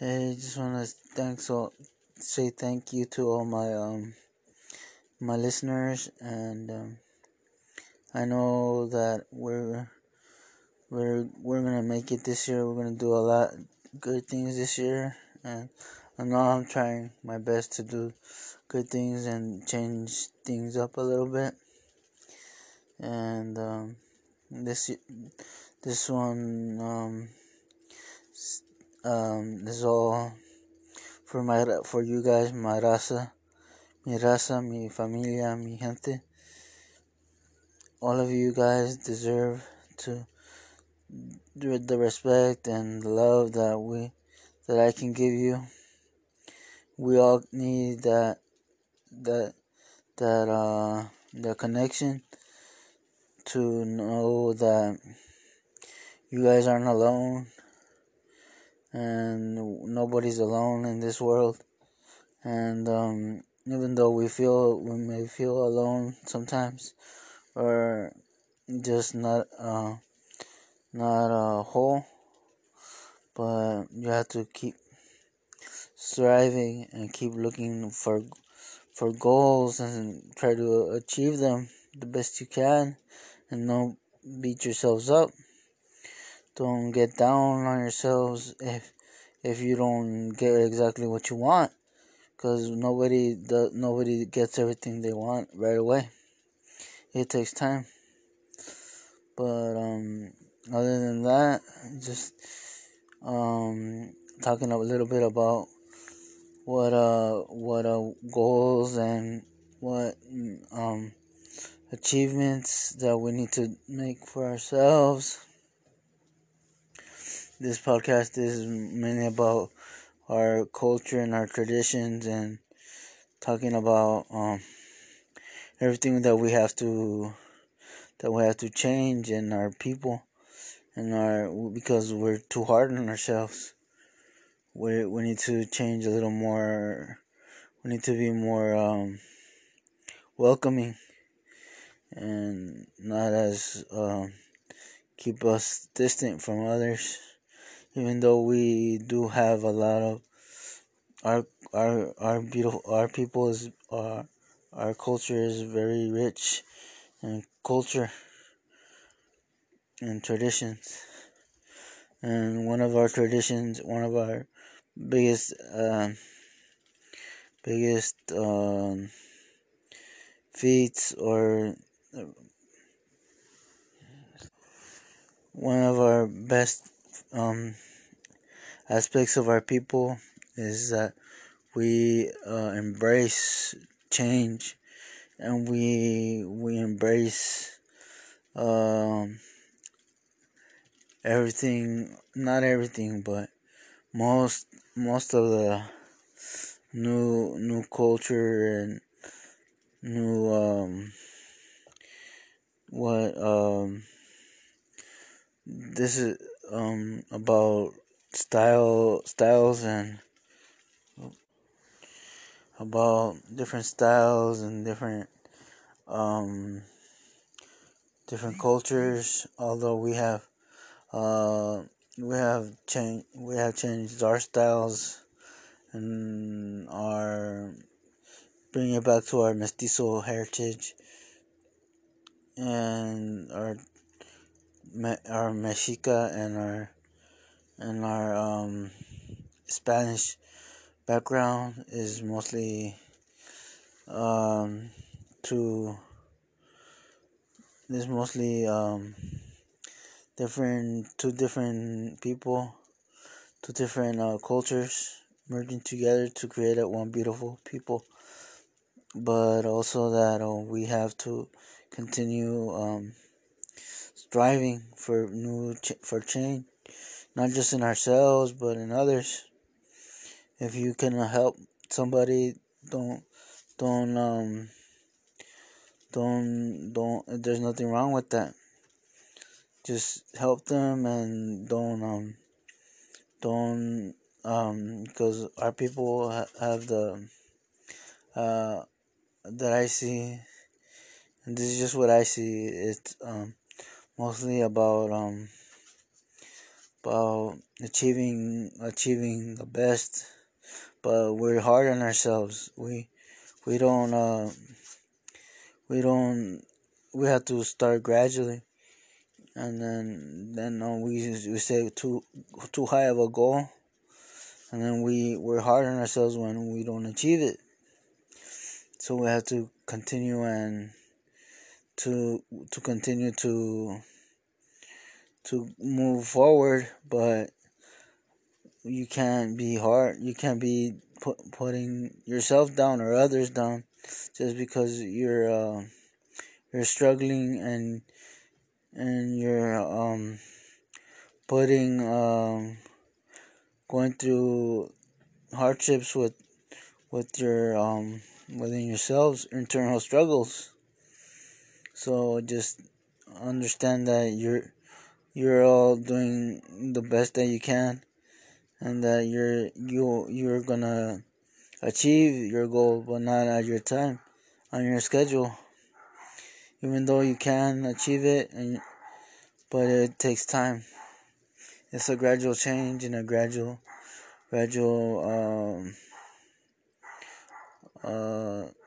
Hey, just want to thanks all, say thank you to all my um my listeners, and um, I know that we're we're we're gonna make it this year. We're gonna do a lot good things this year, and I know I'm trying my best to do good things and change things up a little bit. And um, this this one um, um, this is all for my for you guys, my raza, mi raza, mi familia, mi gente. All of you guys deserve to the respect and the love that we that I can give you. We all need that that that uh the connection to know that you guys aren't alone and nobody's alone in this world. And um, even though we feel we may feel alone sometimes or just not uh, not a whole but you have to keep striving and keep looking for for goals and try to achieve them the best you can and don't beat yourselves up don't get down on yourselves if if you don't get exactly what you want. Because nobody the, nobody gets everything they want right away. It takes time. But um other than that just um talking a little bit about what uh what uh goals and what um achievements that we need to make for ourselves this podcast is mainly about our culture and our traditions and talking about um, everything that we have to that we have to change in our people and our because we're too hard on ourselves. We we need to change a little more. We need to be more um, welcoming and not as um, keep us distant from others even though we do have a lot of our our our beautiful our people is our our culture is very rich in culture and traditions. And one of our traditions one of our biggest uh, biggest um, feats or one of our best um, aspects of our people is that we uh, embrace change and we we embrace um, everything not everything but most most of the new new culture and new um what um this is um about style styles and about different styles and different um different cultures. Although we have uh we have changed we have changed our styles and our bringing it back to our mestizo heritage and our our mexica and our and our um spanish background is mostly um, to is mostly um, different two different people, two different uh, cultures merging together to create a one beautiful people. But also that uh, we have to continue um, striving for new ch- for change, not just in ourselves but in others if you can help somebody, don't don't um don't don't. There's nothing wrong with that. Just help them and don't um don't um because our people ha- have the uh that I see and this is just what I see it's um mostly about um about achieving achieving the best, but we're hard on ourselves. We we don't uh, we don't we have to start gradually, and then then uh, we we say too too high of a goal, and then we we're hard on ourselves when we don't achieve it. So we have to continue and to to continue to to move forward, but you can't be hard. You can't be put, putting yourself down or others down just because you're uh, you're struggling and and you're um, putting um, going through hardships with with your um, within yourselves internal struggles. So just understand that you're you're all doing the best that you can and that you're you you're gonna achieve your goal but not at your time on your schedule. Even though you can achieve it and but it takes time. It's a gradual change and a gradual gradual um, uh,